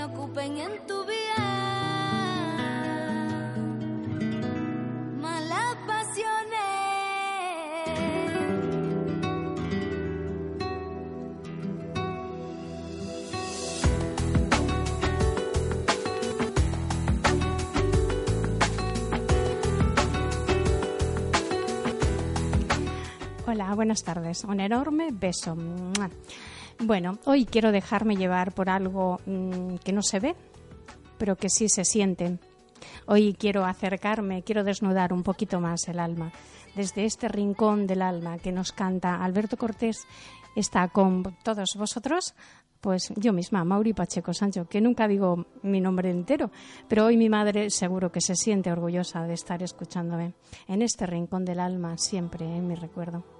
no ocupen en tu vida malas. Hola, buenas tardes. Un enorme beso. Bueno, hoy quiero dejarme llevar por algo mm, que no se ve, pero que sí se siente. Hoy quiero acercarme, quiero desnudar un poquito más el alma. Desde este rincón del alma que nos canta Alberto Cortés, está con todos vosotros, pues yo misma, Mauri Pacheco Sancho, que nunca digo mi nombre entero, pero hoy mi madre seguro que se siente orgullosa de estar escuchándome en este rincón del alma, siempre en mi recuerdo.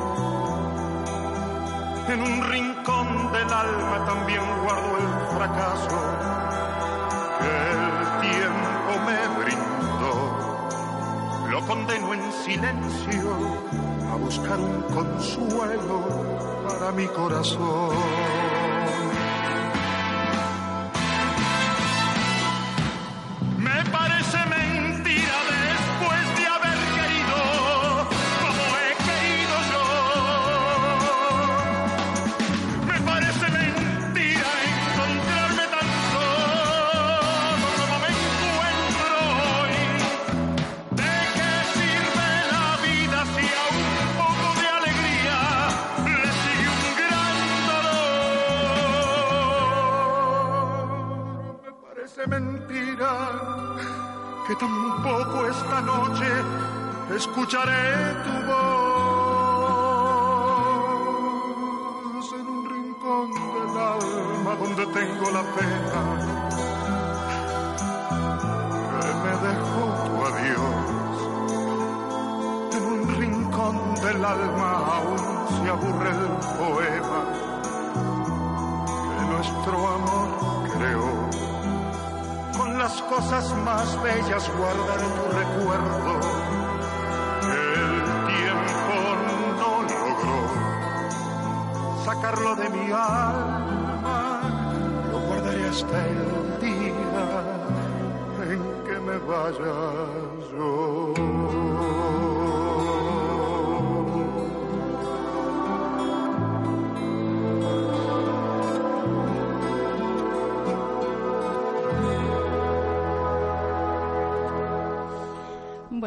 En un rincón del alma también guardo el fracaso que el tiempo me brindó. Lo condeno en silencio a buscar un consuelo para mi corazón.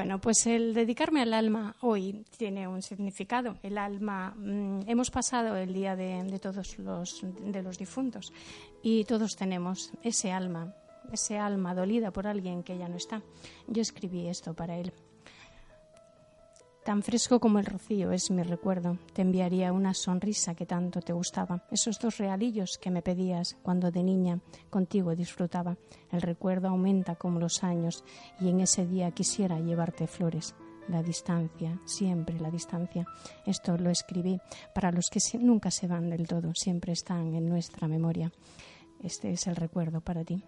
Bueno, pues el dedicarme al alma hoy tiene un significado. El alma, mm, hemos pasado el día de, de todos los, de los difuntos y todos tenemos ese alma, ese alma dolida por alguien que ya no está. Yo escribí esto para él. Tan fresco como el rocío es mi recuerdo. Te enviaría una sonrisa que tanto te gustaba. Esos dos realillos que me pedías cuando de niña contigo disfrutaba. El recuerdo aumenta como los años y en ese día quisiera llevarte flores. La distancia, siempre la distancia. Esto lo escribí para los que nunca se van del todo, siempre están en nuestra memoria. Este es el recuerdo para ti.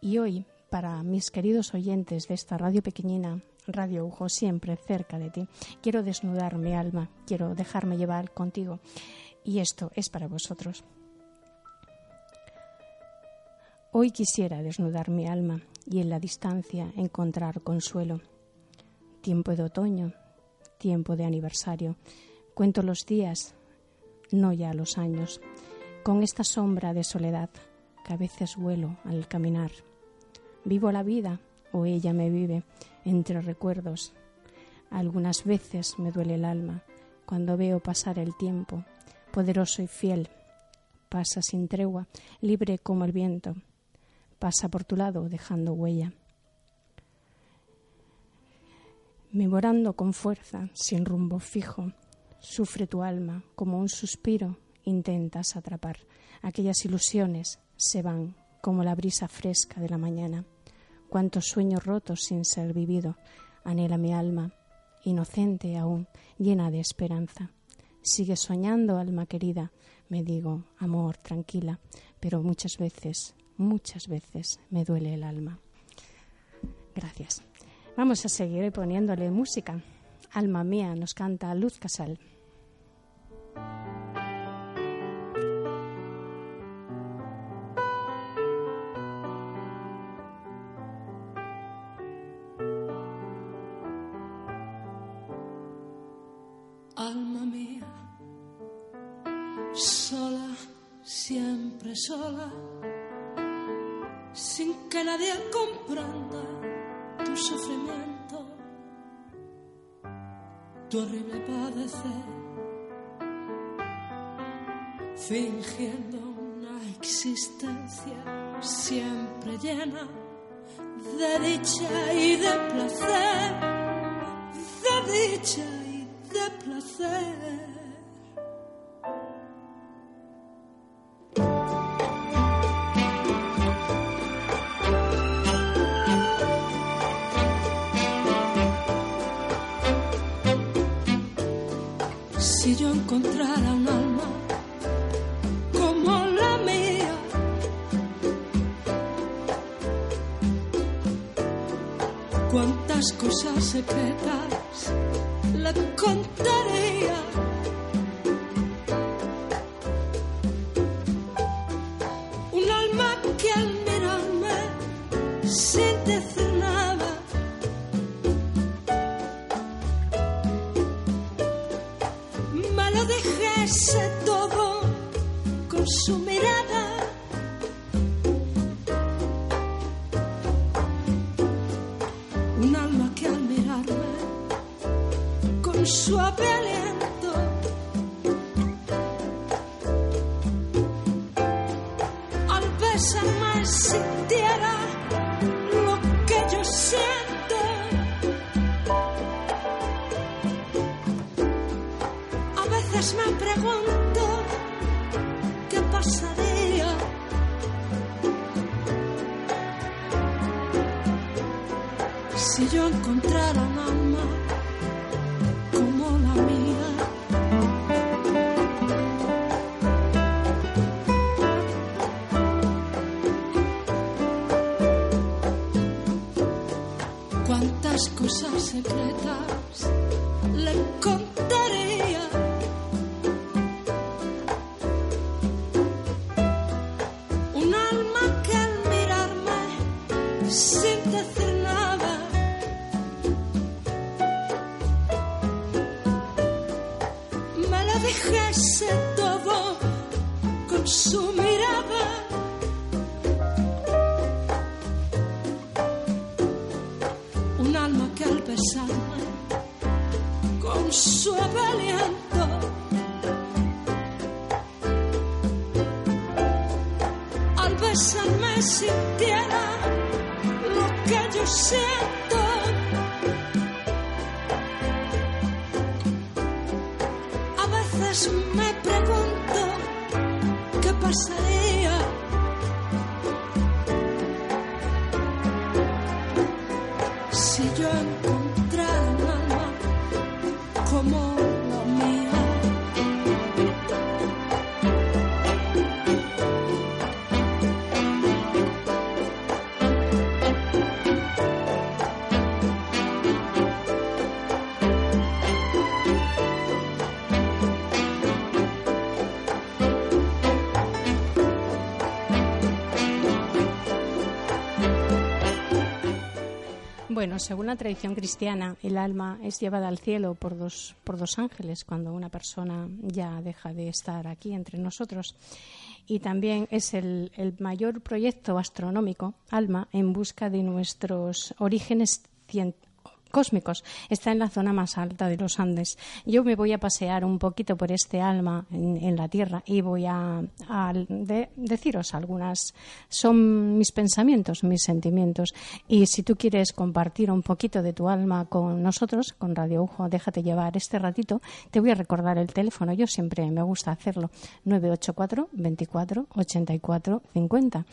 Y hoy, para mis queridos oyentes de esta radio pequeñina, Radio Ujo, siempre cerca de ti, quiero desnudar mi alma, quiero dejarme llevar contigo. Y esto es para vosotros. Hoy quisiera desnudar mi alma y en la distancia encontrar consuelo. Tiempo de otoño, tiempo de aniversario, Cuento los días, no ya los años, con esta sombra de soledad que a veces vuelo al caminar. Vivo la vida o ella me vive entre recuerdos. Algunas veces me duele el alma cuando veo pasar el tiempo, poderoso y fiel. Pasa sin tregua, libre como el viento. Pasa por tu lado dejando huella. Memorando con fuerza, sin rumbo fijo, sufre tu alma como un suspiro, intentas atrapar. Aquellas ilusiones se van como la brisa fresca de la mañana. Cuántos sueños rotos sin ser vivido anhela mi alma, inocente aún, llena de esperanza. Sigue soñando, alma querida, me digo, amor, tranquila, pero muchas veces, muchas veces me duele el alma. Gracias. Vamos a seguir poniéndole música. Alma mía nos canta Luz Casal. Fingiendo una existencia siempre llena de dicha y de placer, de dicha y de placer. Encontrara un alma como la mía. Cuántas cosas secretas le contaría. Que al mirarme con suave aliento al besarme sintiera si yo encontrara un Según la tradición cristiana, el alma es llevada al cielo por dos, ángeles cuando una persona ya deja de estar aquí entre nosotros. Y también es el, el mayor proyecto astronómico, ALMA, en busca de nuestros orígenes cien- cósmicos. Está en la zona más alta de los Andes. Yo me voy a pasear un poquito por este alma en, la Tierra y voy a, a de- deciros algunas. Son mis pensamientos, mis sentimientos. Y si tú quieres compartir un poquito de tu alma con nosotros, con Radio Ujo, déjate llevar este ratito. Te voy a recordar el teléfono. Yo siempre me gusta hacerlo. 984 24 84 50.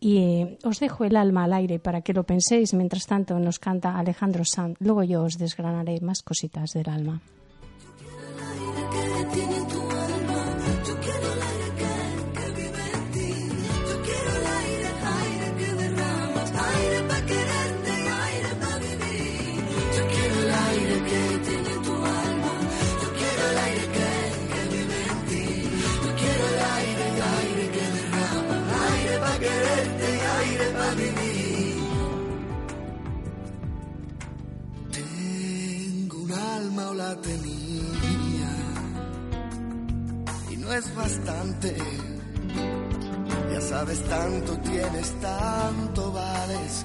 Y eh, os dejo el alma al aire para que lo penséis. Mientras tanto, nos canta Alejandro Sanz. Luego yo os desgranaré más cositas del alma. O la tenía y no es bastante. Ya sabes tanto tienes, tanto vales.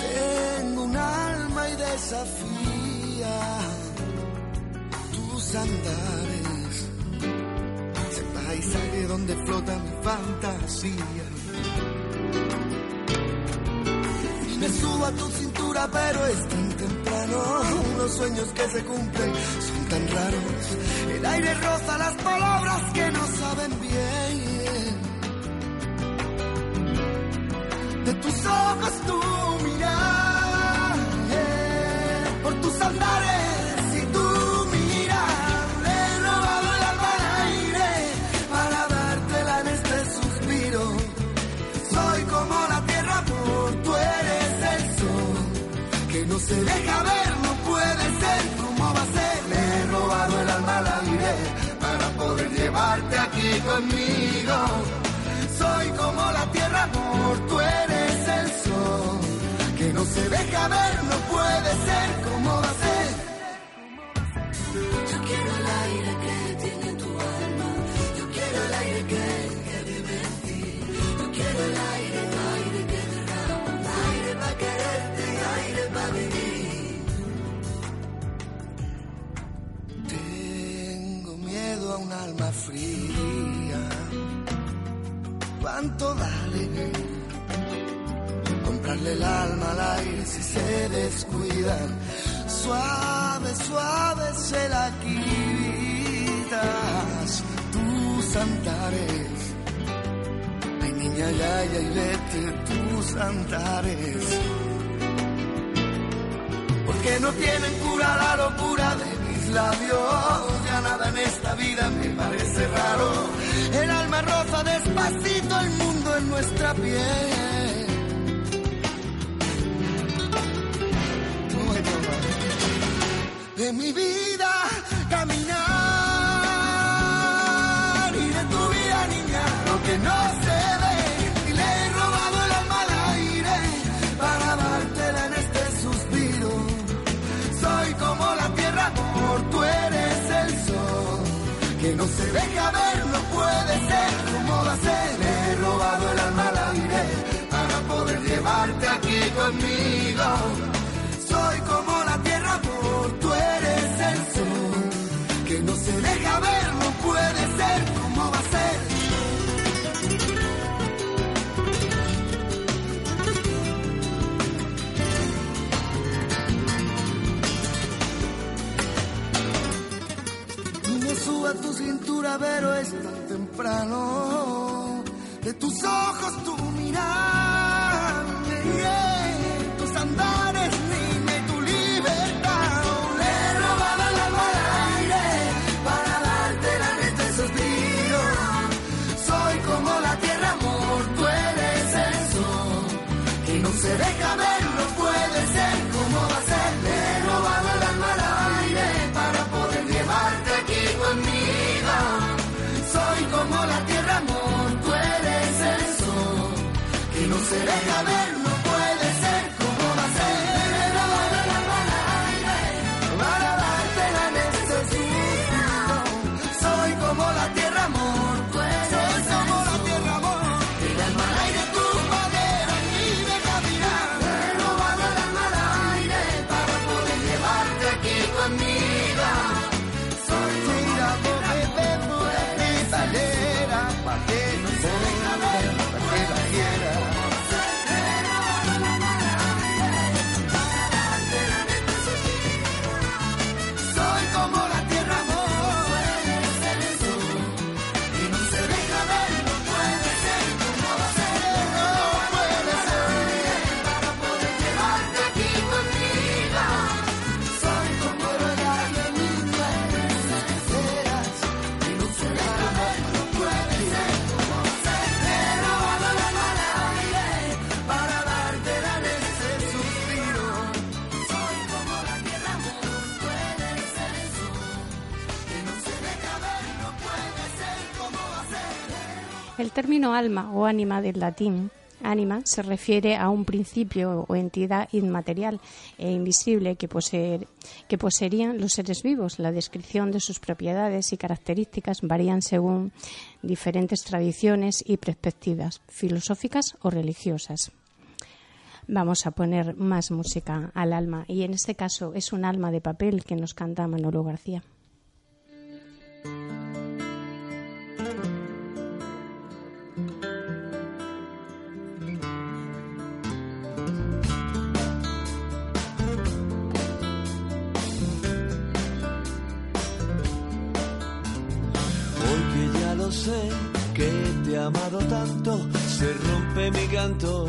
Tengo un alma y desafía tus andares. Ese paisaje donde flota mi fantasía. Y me subo a tu pero es tan temprano. Los sueños que se cumplen son tan raros. El aire roza las palabras que no saben bien. De tus ojos tu mirar, por tus andares se deja ver, no puede ser, ¿cómo va a ser? Le he robado el alma al aire para poder llevarte aquí conmigo. Soy como la tierra, amor, tú eres el sol que no se deja ver, no puede ser, ¿cómo va a ser? Fría. ¿Cuánto vale comprarle el alma al aire si se descuidan? Suave, suave se la quitas tus andares. Ay, niña, ya, ya, y vete tus andares porque no tienen cura la locura de mis labios. Nada en esta vida me parece raro. El alma roza despacito el mundo en nuestra piel. De mi vida se deja ver no puede ser. Como va a ser le he robado el alma al aire para poder llevarte aquí conmigo. Soy como la tierra, amor, tú eres el sol. Que no se deja ver, no puede ser, pero es tan temprano. De tus ojos tu sol término alma o ánima del latín Ánima se refiere a un principio o entidad inmaterial e invisible que, que poseerían los seres vivos. La descripción de sus propiedades y características varían según diferentes tradiciones y perspectivas filosóficas o religiosas. Vamos a poner más música al alma y en este caso es un alma de papel que nos canta Manolo García. Que te he amado tanto, se rompe mi canto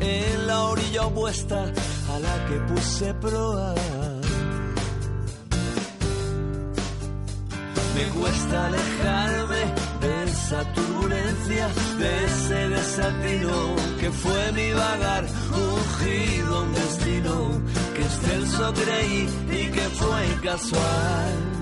en la orilla opuesta a la que puse proa. Me cuesta alejarme de esa turbulencia, de ese desatino que fue mi vagar, ungido un destino que excelso creí y que fue casual.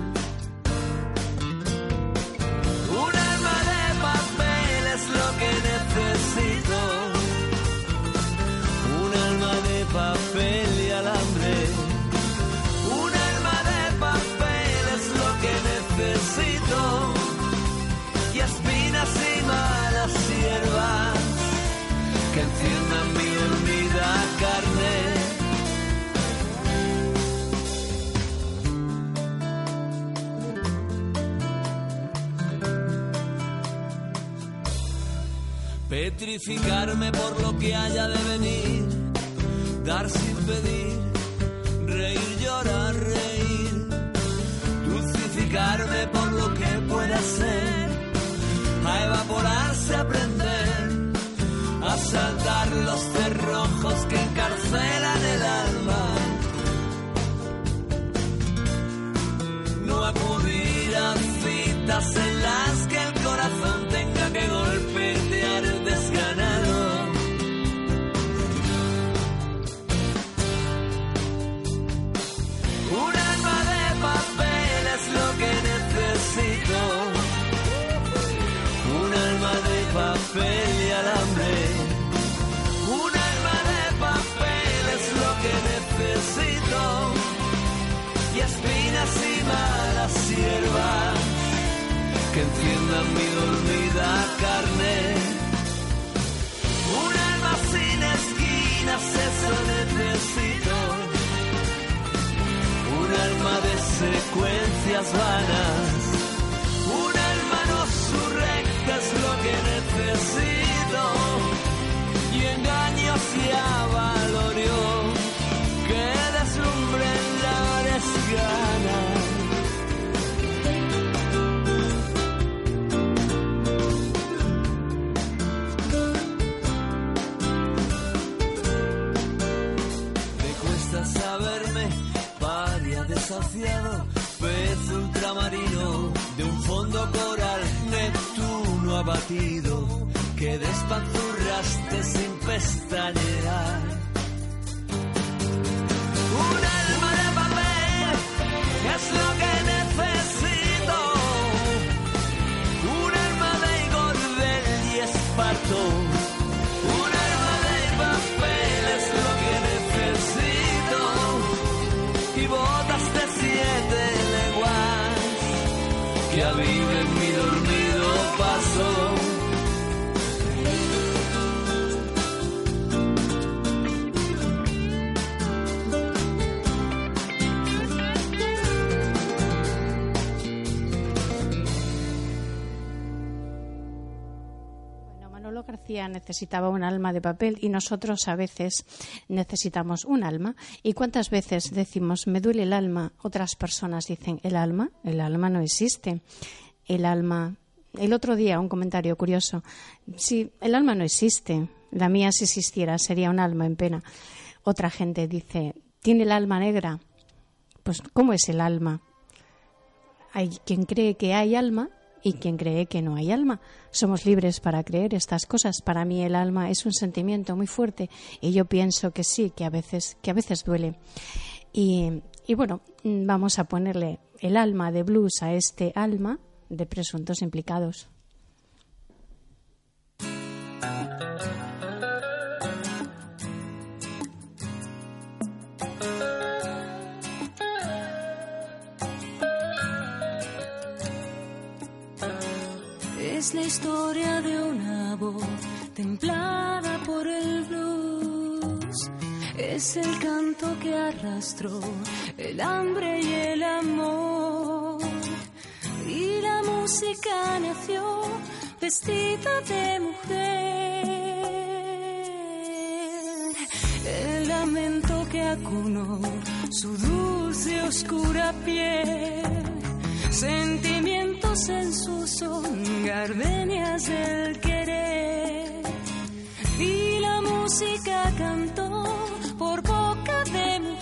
Petrificarme por lo que haya de venir, dar sin pedir, reír, llorar, reír, dulcificarme por lo que pueda ser, a evaporarse, aprender, a saltar los cerrojos que encarcelan el alma. No acudir a citas en las que el corazón enciendan mi dormida carne. Un alma sin esquinas, eso necesito. Un alma de secuencias vanas. Un alma no surrecta es lo que necesito. Y engaños y avalorio desafiado, pez ultramarino de un fondo coral, Neptuno abatido, que despanzurraste sin pestañear. Un alma de papel es lo Necesitaba un alma de papel y nosotros a veces necesitamos un alma. ¿Y cuántas veces decimos, me duele el alma? Otras personas dicen, ¿el alma? El alma no existe. El alma. El otro día, un comentario curioso. Sí, el alma no existe. La mía, si existiera, sería un alma en pena. Otra gente dice, ¿tiene el alma negra? Pues, ¿cómo es el alma? Hay quien cree que hay alma y quien cree que no hay alma. Somos libres para creer estas cosas. Para mí el alma es un sentimiento muy fuerte y yo pienso que sí, que a veces, que a veces duele. Y, y bueno, vamos a ponerle el alma de blues a este alma de presuntos implicados. Es la historia de una voz templada por el blues. Es el canto que arrastró el hambre y el amor. Y la música nació vestida de mujer. El lamento que acunó su dulce oscura piel. En su son, gardenias del querer. Y la música cantó por boca de mujer.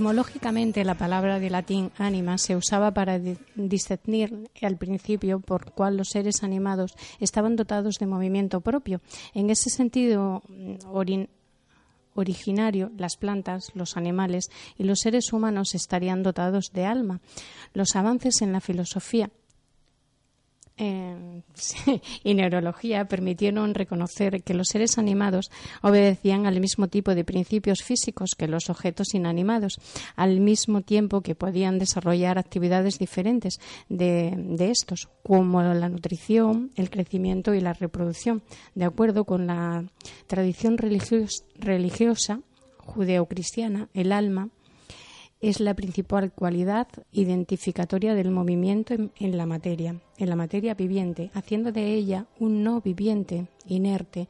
Etimológicamente, la palabra de latín anima se usaba para di- discernir al principio por cuál los seres animados estaban dotados de movimiento propio. En ese sentido, mm, orin- originario, las plantas, los animales y los seres humanos estarían dotados de alma. Los avances en la filosofía eh, y neurología permitieron reconocer que los seres animados obedecían al mismo tipo de principios físicos que los objetos inanimados, al mismo tiempo que podían desarrollar actividades diferentes de, estos, como la nutrición, el crecimiento y la reproducción, de acuerdo con la tradición religios- religiosa judeocristiana, el alma es la principal cualidad identificatoria del movimiento en, la materia, en la materia viviente, haciendo de ella un no viviente inerte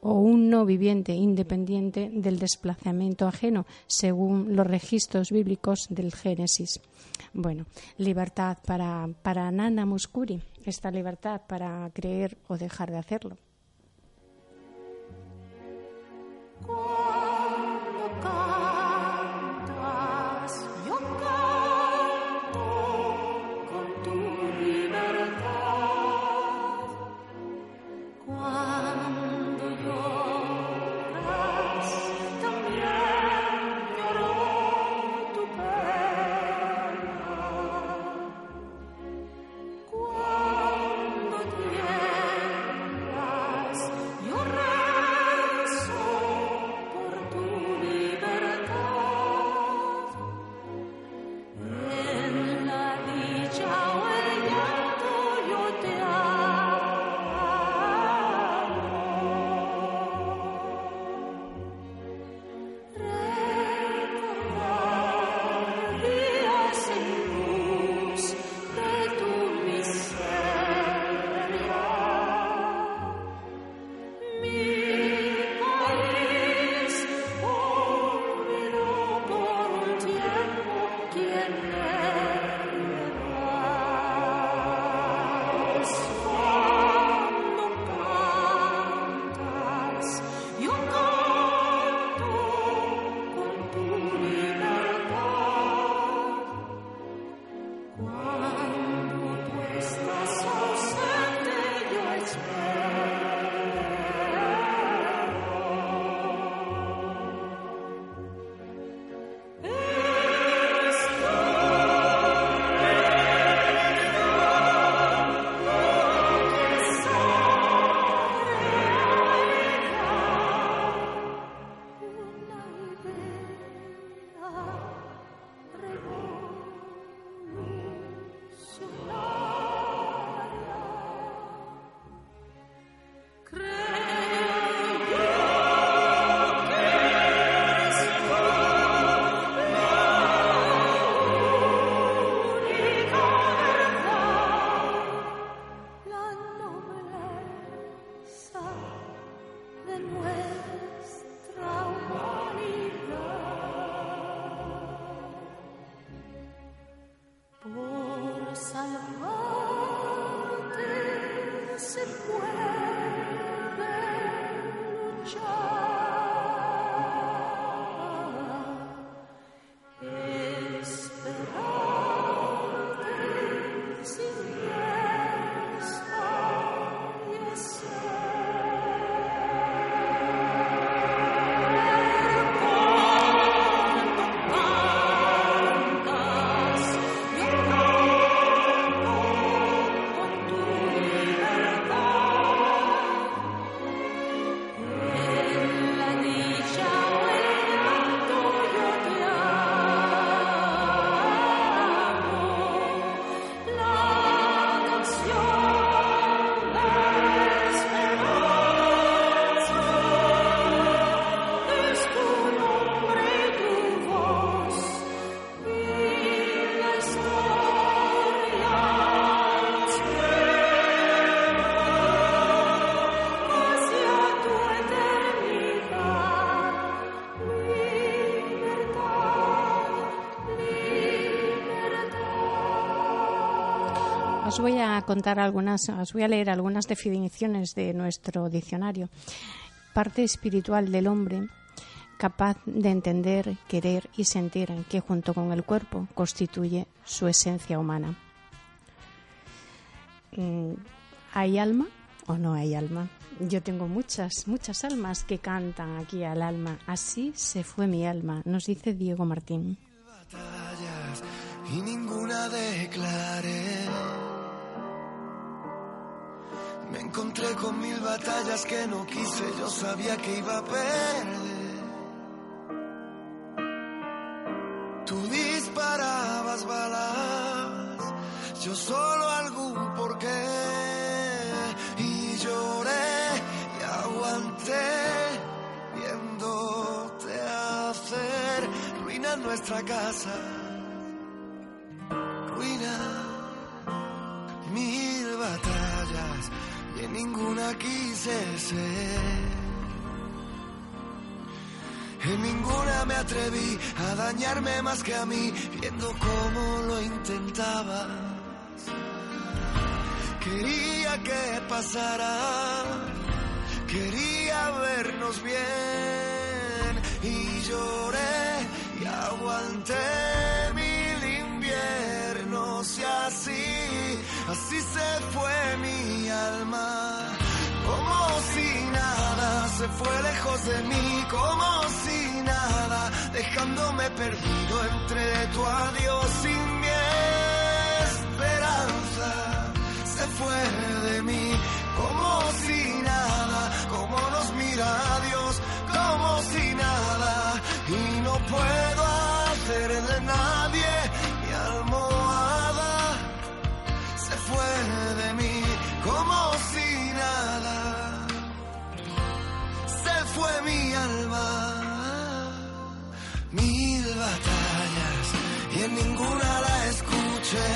o un no viviente independiente del desplazamiento ajeno, según los registros bíblicos del Génesis. Bueno, libertad para, para Nana Muscuri, esta libertad para creer o dejar de hacerlo. Contar algunas, os voy a leer algunas definiciones de nuestro diccionario. Parte espiritual del hombre capaz de entender, querer y sentir que junto con el cuerpo constituye su esencia humana. Mm, ¿Hay alma o no hay alma? Yo tengo muchas, muchas almas que cantan aquí al alma. Así se fue mi alma, nos dice Diego Martín. y ninguna declaré. Encontré con mil batallas que no quise, yo sabía que iba a perder. Tú disparabas balas, yo solo algún porqué. Y lloré y aguanté viéndote hacer ruina nuestra casa. En ninguna quise ser. En ninguna me atreví a dañarme más que a mí, viendo cómo lo intentabas. Quería que pasara, quería vernos bien y lloré y aguanté mil inviernos y así, así se fue mi alma. Como si nada se fue lejos de mí, como si nada, dejándome perdido entre tu adiós sin mi esperanza. Se fue de mí, como si nada, como nos mira Dios, como si nada, y no puedo hacer de nadie fue de mí, como si nada se fue mi alma. Mil batallas y en ninguna la escuché.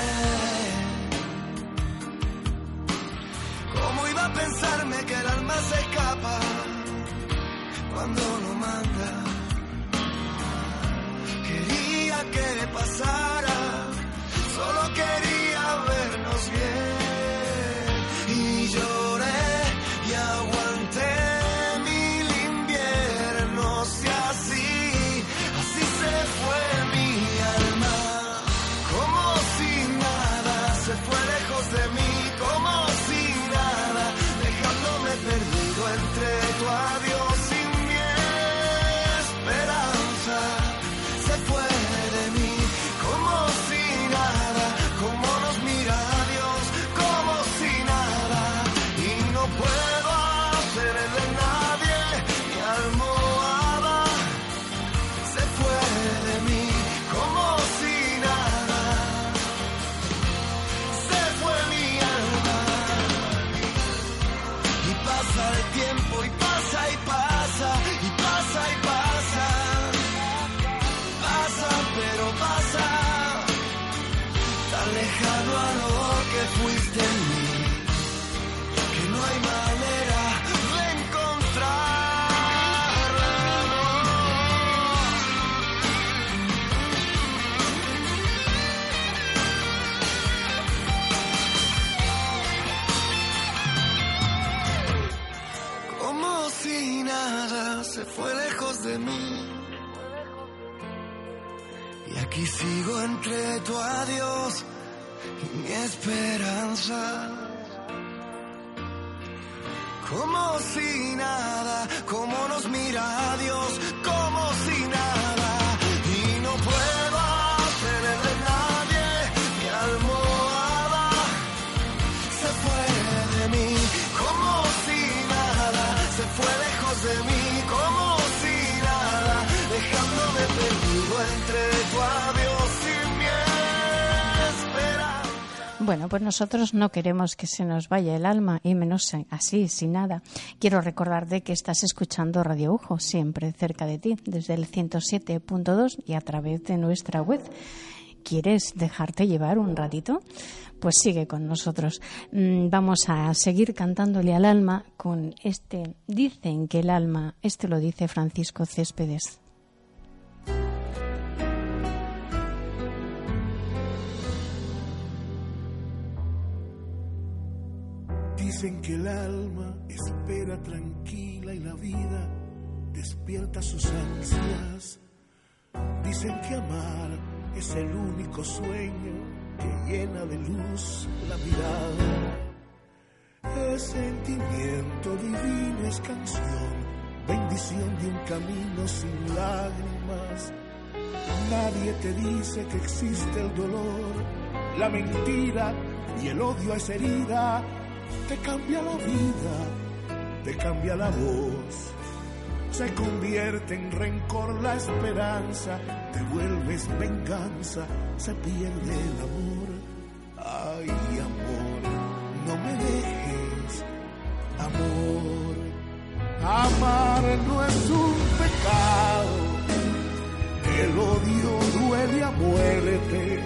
¿Cómo iba a pensarme que el alma se escapa cuando lo manda? Quería que pasara, solo quería pues nosotros no queremos que se nos vaya el alma, y menos así, sin nada. Quiero recordarte que estás escuchando Radio Ujo, siempre cerca de ti, desde el 107.2 y a través de nuestra web. ¿Quieres dejarte llevar un ratito? Pues sigue con nosotros. Mm, Vamos a seguir cantándole al alma con este. Dicen que el alma, este lo dice Francisco Céspedes. Dicen que el alma espera tranquila y la vida despierta sus ansias. Dicen que amar es el único sueño que llena de luz la mirada. Es sentimiento divino, es canción, bendición de un camino sin lágrimas. Nadie te dice que existe el dolor, la mentira y el odio es herida. Te cambia la vida, te cambia la voz. Se convierte en rencor la esperanza, te vuelves venganza, se pierde el amor. Ay, amor, no me dejes, amor. Amar no es un pecado, el odio duele a muerte,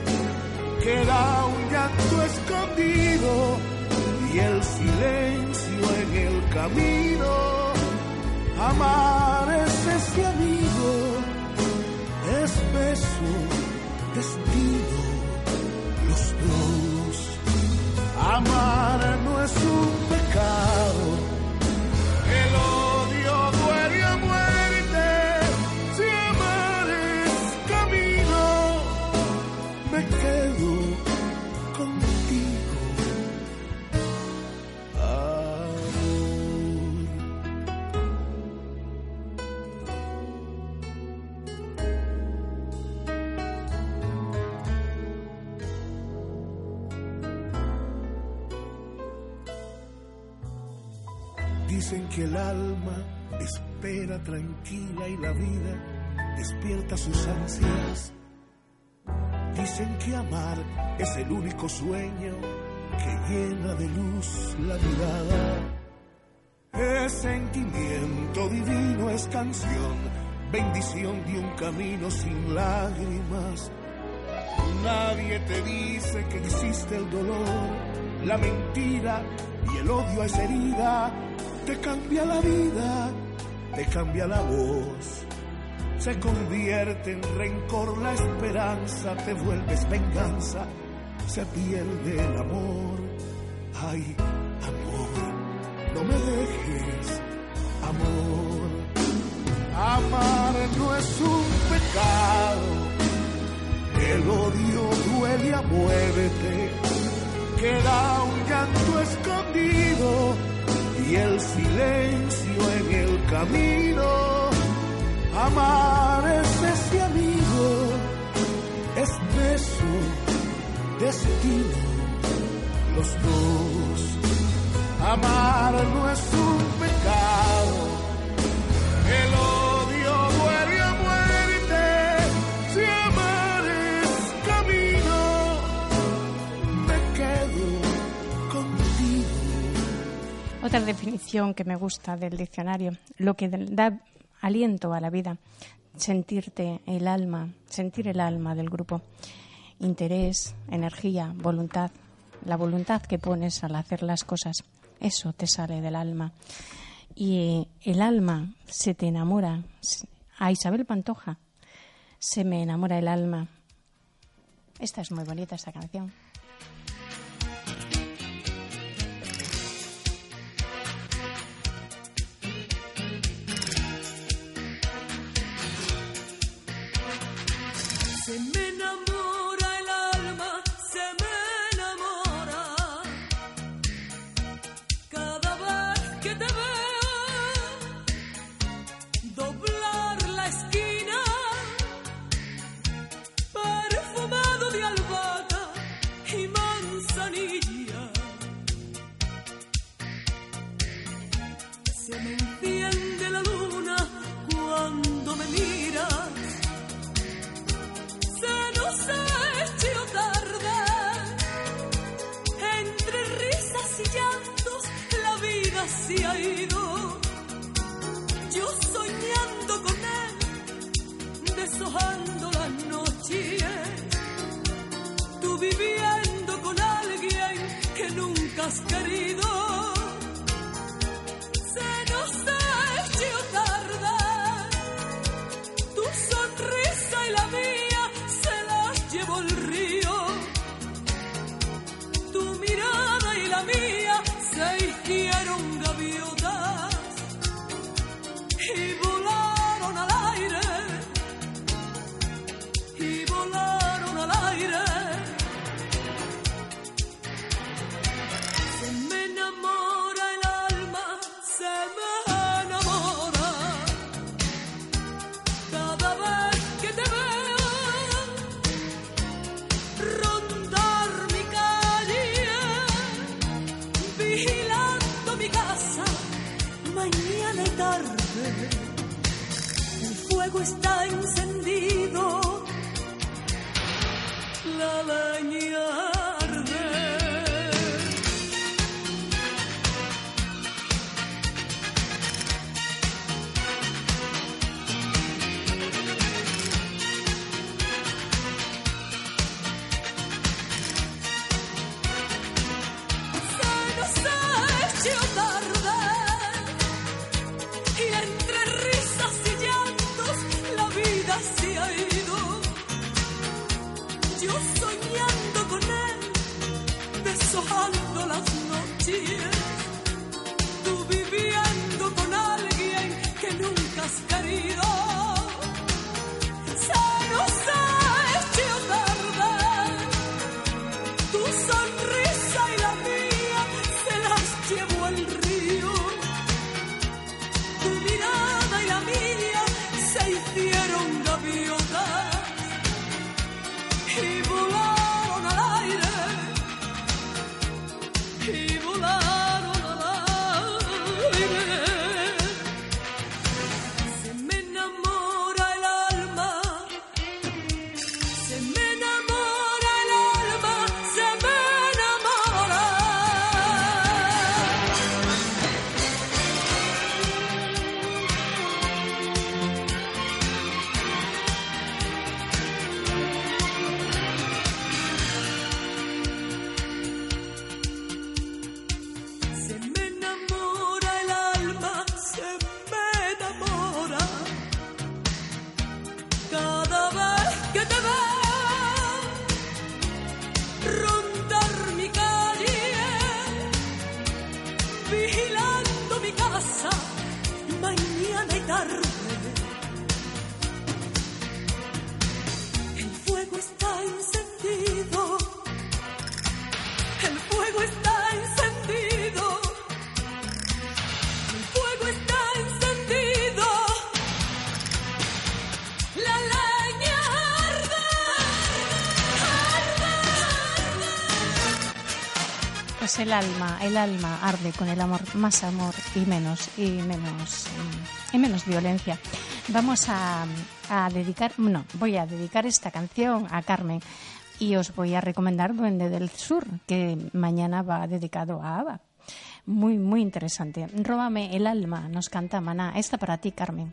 queda un llanto escondido y el silencio en el camino. Amar es ese amigo, es beso, destino, los dos. Amar no es un pecado, que el alma espera tranquila y la vida despierta sus ansias. Dicen que amar es el único sueño que llena de luz la mirada. Es sentimiento divino, es canción, bendición de un camino sin lágrimas. Nadie te dice que existe el dolor, la mentira y el odio es herida. Te cambia la vida, te cambia la voz. Se convierte en rencor la esperanza, te vuelves venganza, se pierde el amor. Ay, amor, no me dejes, amor. Amar no es un pecado, el odio duele a muerte, queda un llanto escondido y el silencio en el camino. Amar es ese amigo, es beso, destino, los dos. Amar no es un pecado, el Otra definición que me gusta del diccionario, lo que da aliento a la vida, sentirte el alma, sentir el alma del grupo, interés, energía, voluntad, la voluntad que pones al hacer las cosas, eso te sale del alma. Y el alma se te enamora. A Isabel Pantoja se me enamora el alma. Esta es muy bonita, esta canción. el alma, el alma arde con el amor, más amor y menos y menos y menos violencia. Vamos a, dedicar, no, voy a dedicar esta canción a Carmen y os voy a recomendar Duende del Sur, que mañana va dedicado a Ava. Muy, muy interesante. Róbame el alma, nos canta Maná. Esta para ti, Carmen.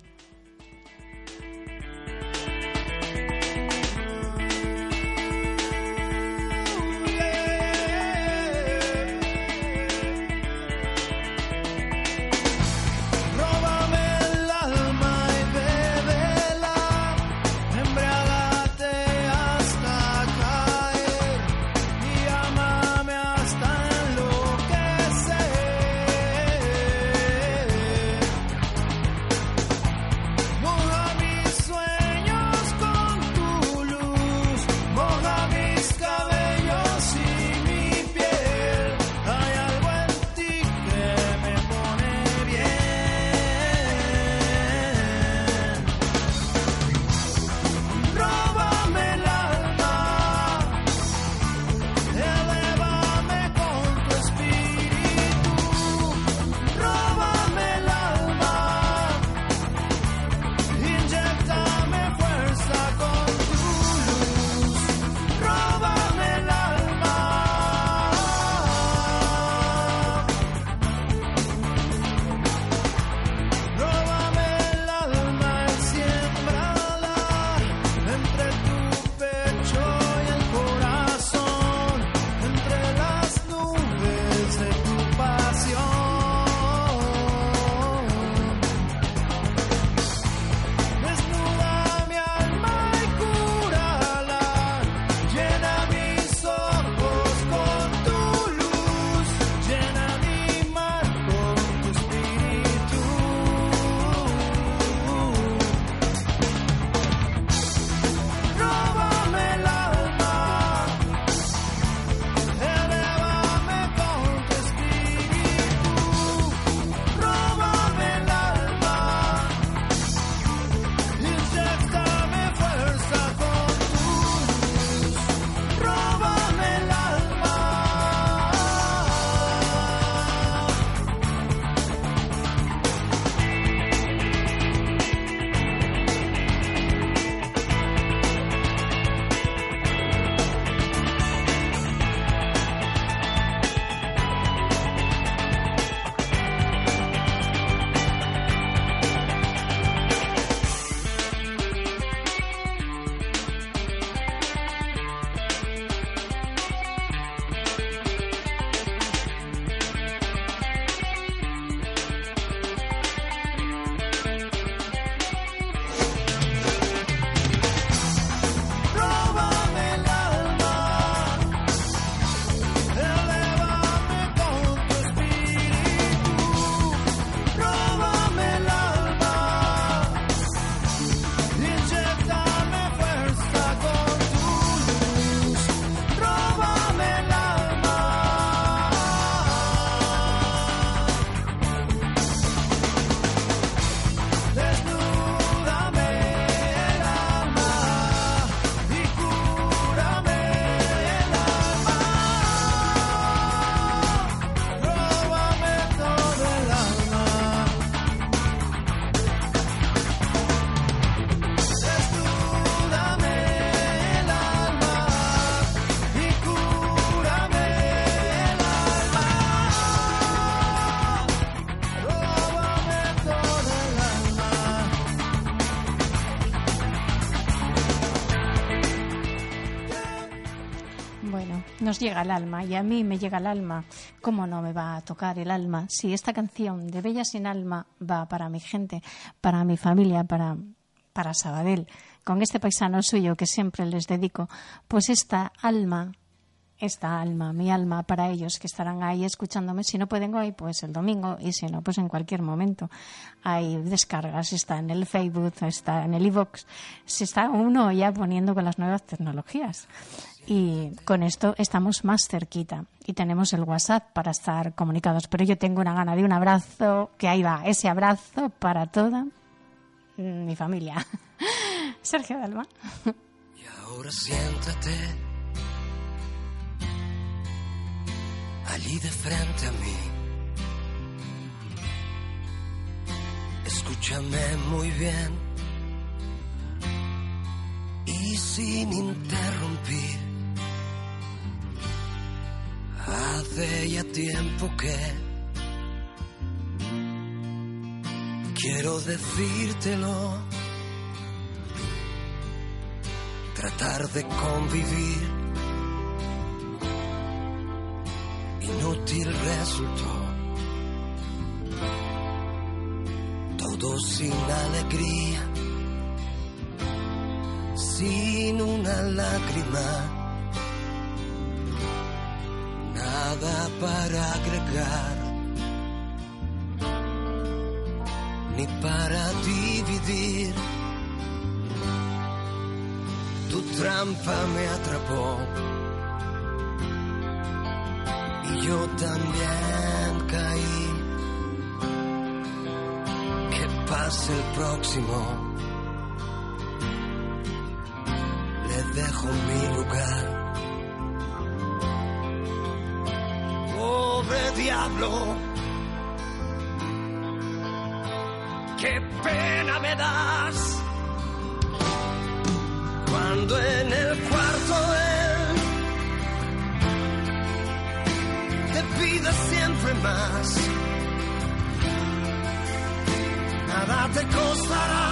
Nos llega al alma y a mí me llega al alma. ¿Cómo no me va a tocar el alma si esta canción de Bella sin alma va para mi gente, para mi familia, para, para Sabadell, con este paisano suyo que siempre les dedico? Pues esta alma esta alma, mi alma, para ellos que estarán ahí escuchándome. Si no pueden hoy, pues el domingo, y si no, pues en cualquier momento. Hay descargas, está en el Facebook, está en el iVoox, se está uno ya poniendo con las nuevas tecnologías. Y con esto estamos más cerquita y tenemos el WhatsApp para estar comunicados. Pero yo tengo una gana de un abrazo, que ahí va, ese abrazo para toda mi familia. Sergio Dalma. Y ahora siéntate allí de frente a mí. Escúchame muy bien y sin interrumpir. Hace ya tiempo que quiero decírtelo. Tratar de convivir inútil resultó. Todo sin alegría, sin una lágrima, nada para agregar, ni para dividir. Tu trampa me atrapó y yo también caí. Que pase el próximo. Le dejo mi lugar. Diablo. Qué pena me das. Cuando en el cuarto él te pide siempre más. Nada te costará,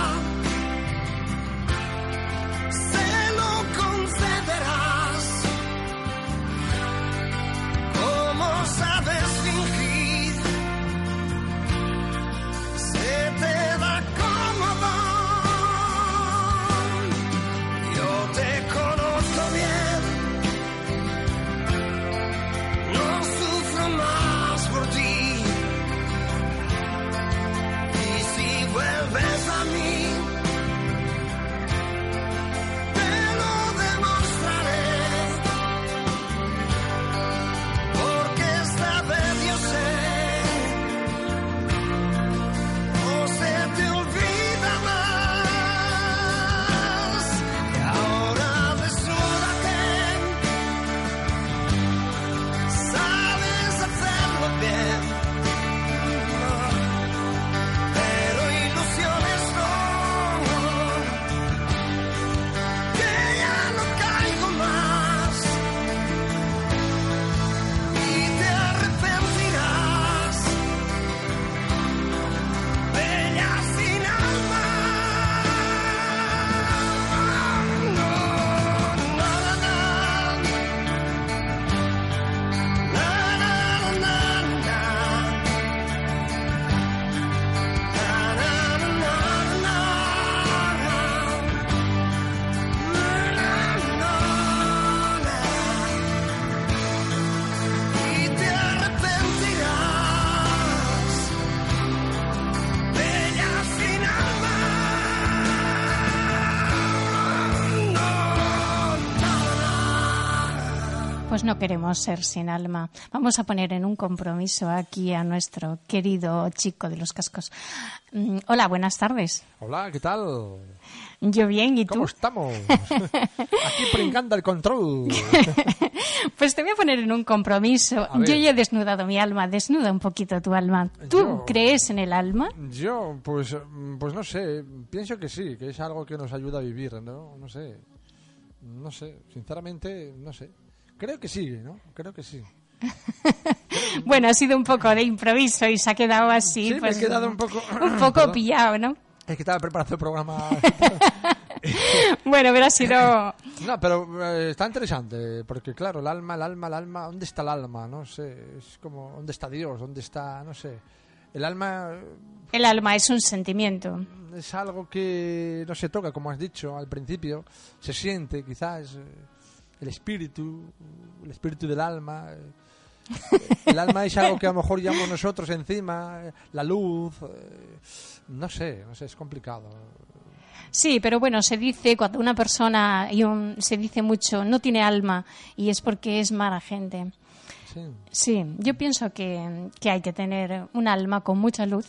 no queremos ser sin alma. Vamos a poner en un compromiso aquí a nuestro querido chico de los cascos. Mm, Hola, buenas tardes. Hola, ¿qué tal? Yo bien, ¿y tú? ¿Cómo estamos? Aquí brincando el control. Pues te voy a poner en un compromiso. Yo ya he desnudado mi alma, desnuda un poquito tu alma. ¿Tú Yo- crees en el alma? Yo, pues, mm, pues no sé, pienso que sí, que es algo que nos ayuda a vivir, ¿no? No sé, no sé, sinceramente, no sé. Creo que sí, ¿no? Creo que sí. Bueno, ha sido un poco de improviso y se ha quedado así. Sí, me he pues, quedado un poco- Un poco pillado, ¿no? Es que estaba preparando el programa bueno, pero ha sido... No, pero eh, está interesante, porque claro, el alma, el alma, el alma, ¿dónde está el alma? No sé, es como, ¿dónde está Dios? ¿Dónde está, no sé? El alma eh, El alma es un sentimiento. es algo que no se toca, como has dicho al principio, se siente quizás eh, el espíritu, el espíritu del alma. eh. El alma es algo que a lo mejor llevamos nosotros encima, eh, la luz, eh, no sé, no sé, es complicado. Sí, pero bueno, se dice cuando una persona y un- se dice mucho no tiene alma y es porque es mala gente. Sí. Sí, yo pienso que, que hay que tener un alma con mucha luz.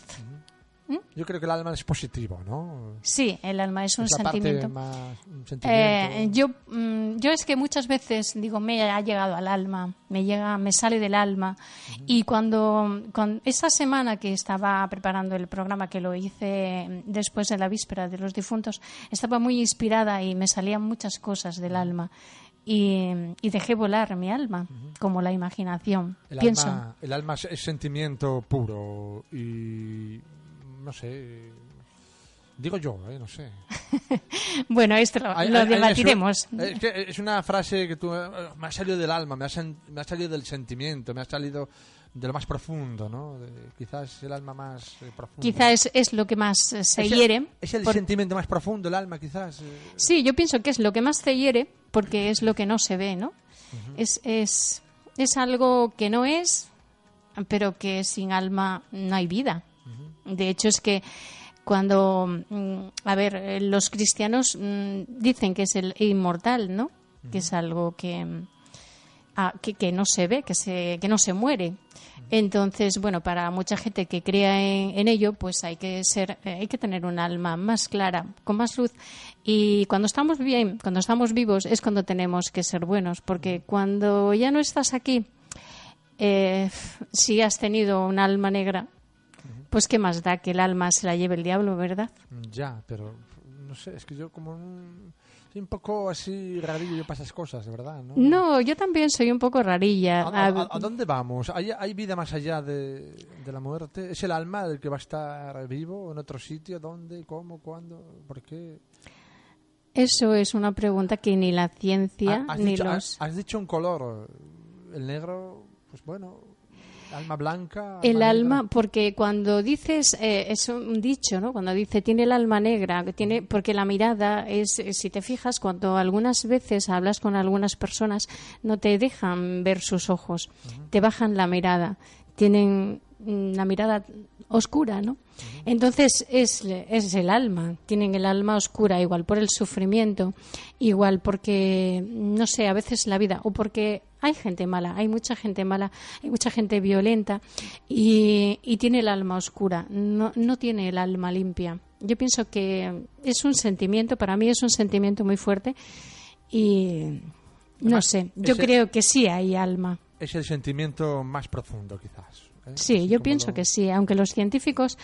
Yo creo que el alma es positivo, ¿no? Sí, el alma es un es la parte sentimiento. más un Eh, sentimiento. yo, mm, yo es que muchas veces digo, me ha llegado al alma, me llega, me sale del alma. Y cuando, cuando esa semana que estaba preparando el programa, que lo hice mm, después de la víspera de los difuntos, estaba muy inspirada y me salían muchas cosas del alma. Y, y dejé volar mi alma, como la imaginación. el, Pienso. alma, el alma es, es sentimiento puro y no sé. Digo yo, ¿eh? no sé. Bueno, esto lo, Hay- lo hay- hay- debatiremos. Es, una frase que tú, eh, me ha salido del alma, me ha, me ha salido del sentimiento, me ha salido de lo más profundo, ¿no? De- quizás el alma más eh, profundo. Quizá es, es lo que más eh, se Es el- hiere. Es el por- sentimiento más profundo, el alma, quizás. eh. Sí, yo pienso que es lo que más te hiere porque es lo que no se ve, ¿no? es, es, es algo que no es, pero que sin alma no hay vida. De hecho, es que cuando, mm, a ver, eh, los cristianos mm, dicen que es el inmortal, ¿no? Que es algo que, mm, ah, que, que no se ve, que, se, que no se muere. Entonces, bueno, para mucha gente que crea en, en ello, pues hay que ser, eh, hay que tener un alma más clara, con más luz. Y cuando estamos bien, cuando estamos vivos, es cuando tenemos que ser buenos, porque cuando ya no estás aquí, eh, si has tenido un alma negra, pues qué más da que el alma se la lleve el diablo, ¿verdad? Ya, pero no sé, es que yo como un, soy un poco así rarillo para esas cosas, verdad, ¿no? No, yo también soy un poco rarilla. ¿A, a- a- a dónde vamos? ¿Hay, hay vida más allá de, de la muerte? ¿Es el alma el que va a estar vivo en otro sitio? ¿Dónde? ¿Cómo? ¿Cuándo? ¿Por qué? Eso es una pregunta que ni la ciencia Ha- ni dicho, los... has- has dicho un color. El negro, pues bueno, alma blanca. El alma, porque cuando dices, eh, es un dicho, ¿no? Cuando dice tiene el alma negra, que tiene, porque la mirada es, eh, si te fijas, cuando algunas veces hablas con algunas personas, no te dejan ver sus ojos, te bajan la mirada, tienen mm, la mirada oscura, ¿no? Entonces es, es el alma, tienen el alma oscura, igual por el sufrimiento, igual porque, no sé, a veces la vida, o porque hay gente mala, hay mucha gente mala, hay mucha gente violenta y, y tiene el alma oscura, no, no tiene el alma limpia. Yo pienso que es un sentimiento, para mí es un sentimiento muy fuerte y no sé, yo ese- creo que sí hay alma. Es el sentimiento más profundo, quizás. ¿Eh? Sí, yo pienso lo- que sí, aunque los científicos,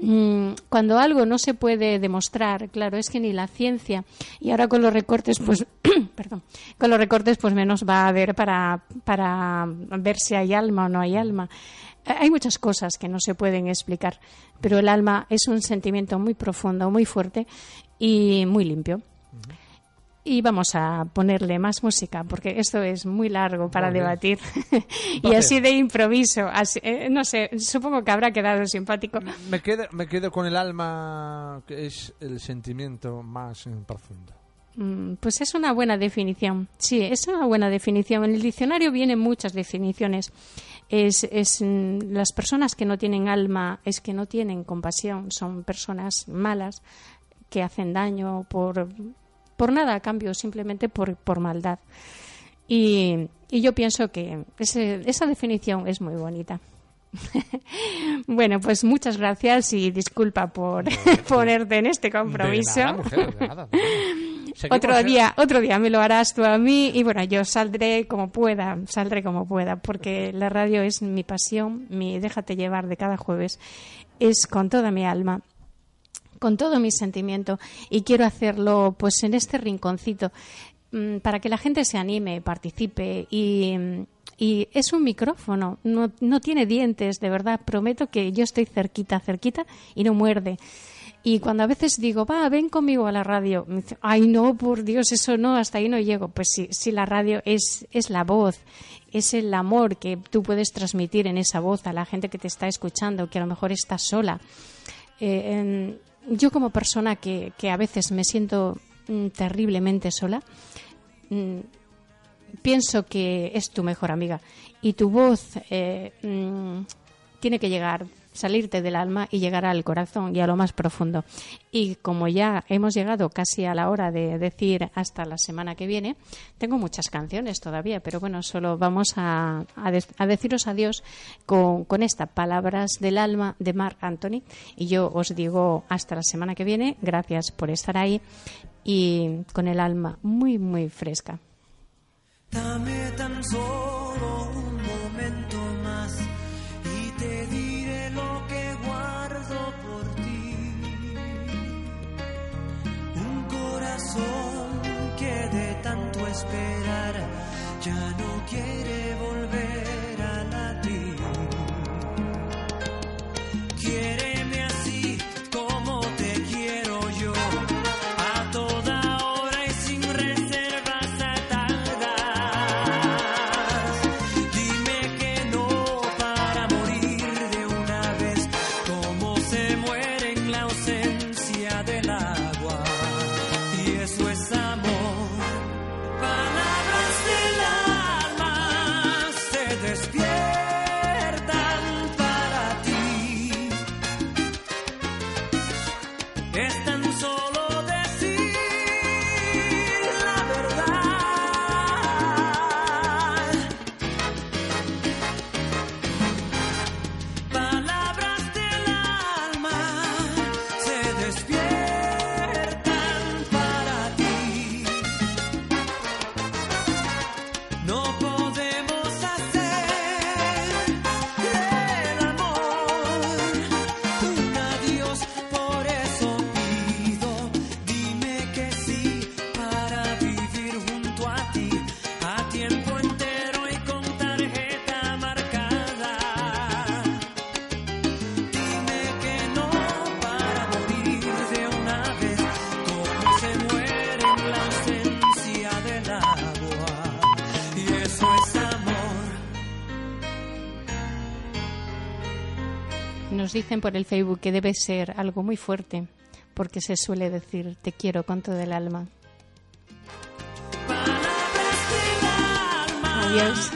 mm, cuando algo no se puede demostrar, claro, es que ni la ciencia, y ahora con los recortes, pues, perdón, con los recortes, pues menos va a haber para, para ver si hay alma o no hay alma. Eh, Hay muchas cosas que no se pueden explicar, pero el alma es un sentimiento muy profundo, muy fuerte y muy limpio. Y vamos a ponerle más música, porque esto es muy largo para debatir. y así de improviso. así- eh, no sé, supongo que habrá quedado simpático. Me quedo, me quedo con el alma, que es el sentimiento más profundo. Mm, Pues es una buena definición. Sí, es una buena definición. En el diccionario vienen muchas definiciones. Es, es, mm, las personas que no tienen alma es que no tienen compasión, son personas malas que hacen daño por, por nada a cambio, simplemente por, por maldad. Y, y yo pienso que ese- esa definición es muy bonita. bueno, pues muchas gracias y disculpa por ponerte en este compromiso. De nada, mujer, de nada. de nada. Seguimos, Otro ¿eh? día, otro día me lo harás tú a mí y bueno, yo saldré como pueda, saldré como pueda, porque la radio es mi pasión, mi déjate llevar de cada jueves, es con toda mi alma, con todo mi sentimiento y quiero hacerlo pues en este rinconcito mm, para que la gente se anime, participe y, y es un micrófono, no, no tiene dientes, de verdad, prometo que yo estoy cerquita, cerquita y no muerde. Y cuando a veces digo, va, ven conmigo a la radio, me dice, ay, no, por Dios, eso no, hasta ahí no llego. Pues sí, sí la radio es, es la voz, es el amor que tú puedes transmitir en esa voz a la gente que te está escuchando, que a lo mejor está sola. Eh, yo como persona que, que a veces me siento mm, terriblemente sola, mm, pienso que es tu mejor amiga. Y tu voz eh, mm, tiene que llegar, salirte del alma y llegar al corazón y a lo más profundo. Y como ya hemos llegado casi a la hora de decir hasta la semana que viene, tengo muchas canciones todavía, pero bueno, solo vamos a, a deciros adiós con, con estas palabras del alma de Marc Anthony. Y yo os digo hasta la semana que viene, gracias por estar ahí y con el alma muy, muy fresca. Que de tanto esperar ya no quiere dicen por el Facebook que debe ser algo muy fuerte, porque se suele decir te quiero con todo el alma. Adiós.